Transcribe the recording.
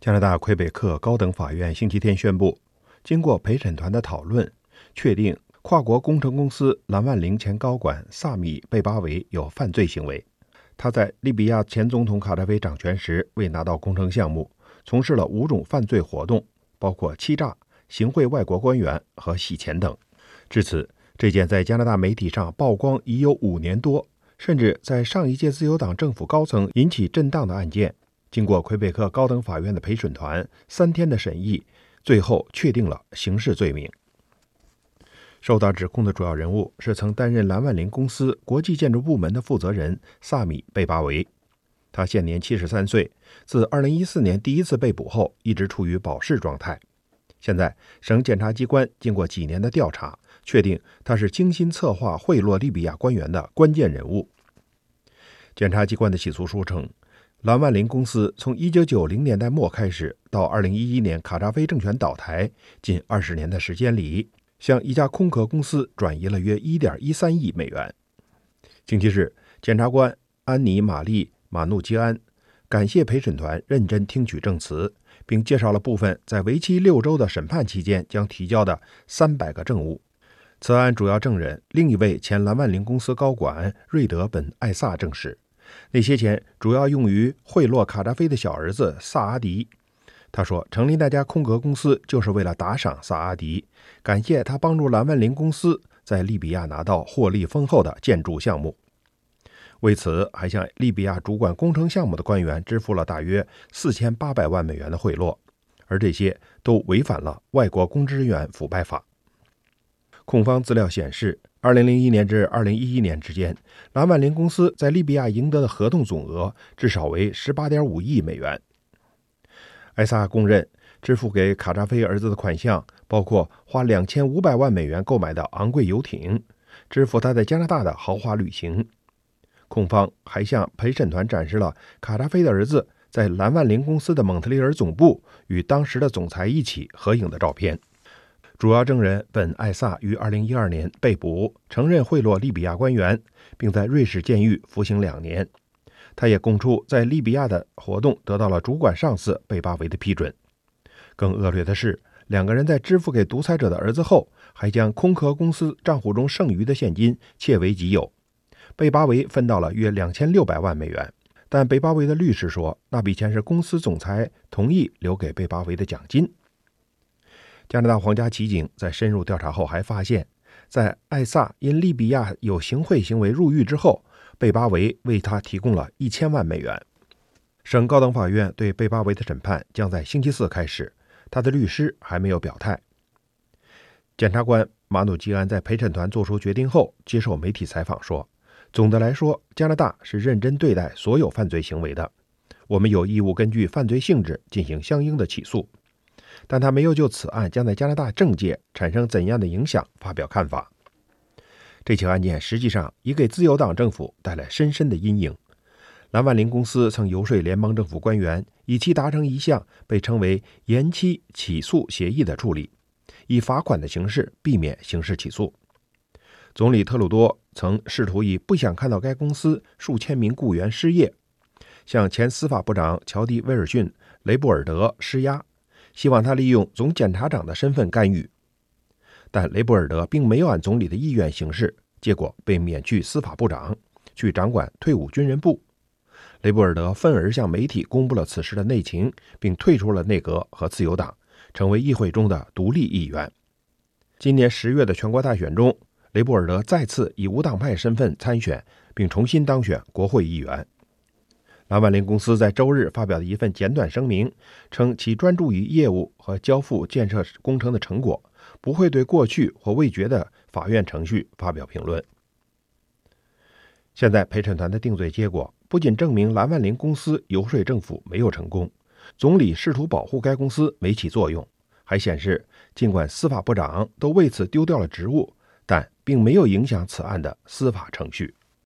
加拿大魁北克高等法院星期天宣布，经过陪审团的讨论，确定跨国工程公司蓝万灵前高管萨米·贝巴维有犯罪行为。他在利比亚前总统卡扎菲掌权时，未拿到工程项目，从事了五种犯罪活动，包括欺诈、行贿外国官员和洗钱等。至此，这件在加拿大媒体上曝光已有五年多，甚至在上一届自由党政府高层引起震荡的案件。经过魁北克高等法院的陪审团三天的审议，最后确定了刑事罪名。受到指控的主要人物是曾担任蓝万林公司国际建筑部门的负责人萨米·贝巴维，他现年七十三岁，自2014年第一次被捕后一直处于保释状态。现在，省检察机关经过几年的调查，确定他是精心策划贿赂利比亚官员的关键人物。检察机关的起诉书称。蓝万林公司从1990年代末开始，到2011年卡扎菲政权倒台近二十年的时间里，向一家空壳公司转移了约1.13亿美元。星期日，检察官安妮·玛丽·马努基安感谢陪审团认真听取证词，并介绍了部分在为期六周的审判期间将提交的300个证物。此案主要证人另一位前蓝万林公司高管瑞德·本·艾萨证实。那些钱主要用于贿赂卡扎菲的小儿子萨阿迪。他说，成立那家空壳公司就是为了打赏萨阿迪，感谢他帮助蓝万林公司在利比亚拿到获利丰厚的建筑项目。为此，还向利比亚主管工程项目的官员支付了大约四千八百万美元的贿赂，而这些都违反了外国公职人员腐败法。控方资料显示。二零零一年至二零一一年之间，蓝万灵公司在利比亚赢得的合同总额至少为十八点五亿美元。艾萨公认，支付给卡扎菲儿子的款项包括花两千五百万美元购买的昂贵游艇，支付他在加拿大的豪华旅行。控方还向陪审团展示了卡扎菲的儿子在蓝万灵公司的蒙特利尔总部与当时的总裁一起合影的照片。主要证人本·艾萨于2012年被捕，承认贿赂利比亚官员，并在瑞士监狱服刑两年。他也供出在利比亚的活动得到了主管上司贝巴维的批准。更恶劣的是，两个人在支付给独裁者的儿子后，还将空壳公司账户中剩余的现金窃为己有。贝巴维分到了约2600万美元，但贝巴维的律师说，那笔钱是公司总裁同意留给贝巴维的奖金。加拿大皇家骑警在深入调查后，还发现，在艾萨因利比亚有行贿行为入狱之后，贝巴维为他提供了一千万美元。省高等法院对贝巴维的审判将在星期四开始，他的律师还没有表态。检察官马努基安在陪审团作出决定后接受媒体采访说：“总的来说，加拿大是认真对待所有犯罪行为的，我们有义务根据犯罪性质进行相应的起诉。”但他没有就此案将在加拿大政界产生怎样的影响发表看法。这起案件实际上已给自由党政府带来深深的阴影。蓝万林公司曾游说联邦政府官员，以期达成一项被称为“延期起诉协议”的处理，以罚款的形式避免刑事起诉。总理特鲁多曾试图以不想看到该公司数千名雇员失业，向前司法部长乔迪·威尔逊·雷布尔德施压。希望他利用总检察长的身份干预，但雷布尔德并没有按总理的意愿行事，结果被免去司法部长，去掌管退伍军人部。雷布尔德愤而向媒体公布了此事的内情，并退出了内阁和自由党，成为议会中的独立议员。今年十月的全国大选中，雷布尔德再次以无党派身份参选，并重新当选国会议员。蓝万林公司在周日发表的一份简短声明称，其专注于业务和交付建设工程的成果，不会对过去或未决的法院程序发表评论。现在陪审团的定罪结果不仅证明蓝万林公司游说政府没有成功，总理试图保护该公司没起作用，还显示尽管司法部长都为此丢掉了职务，但并没有影响此案的司法程序。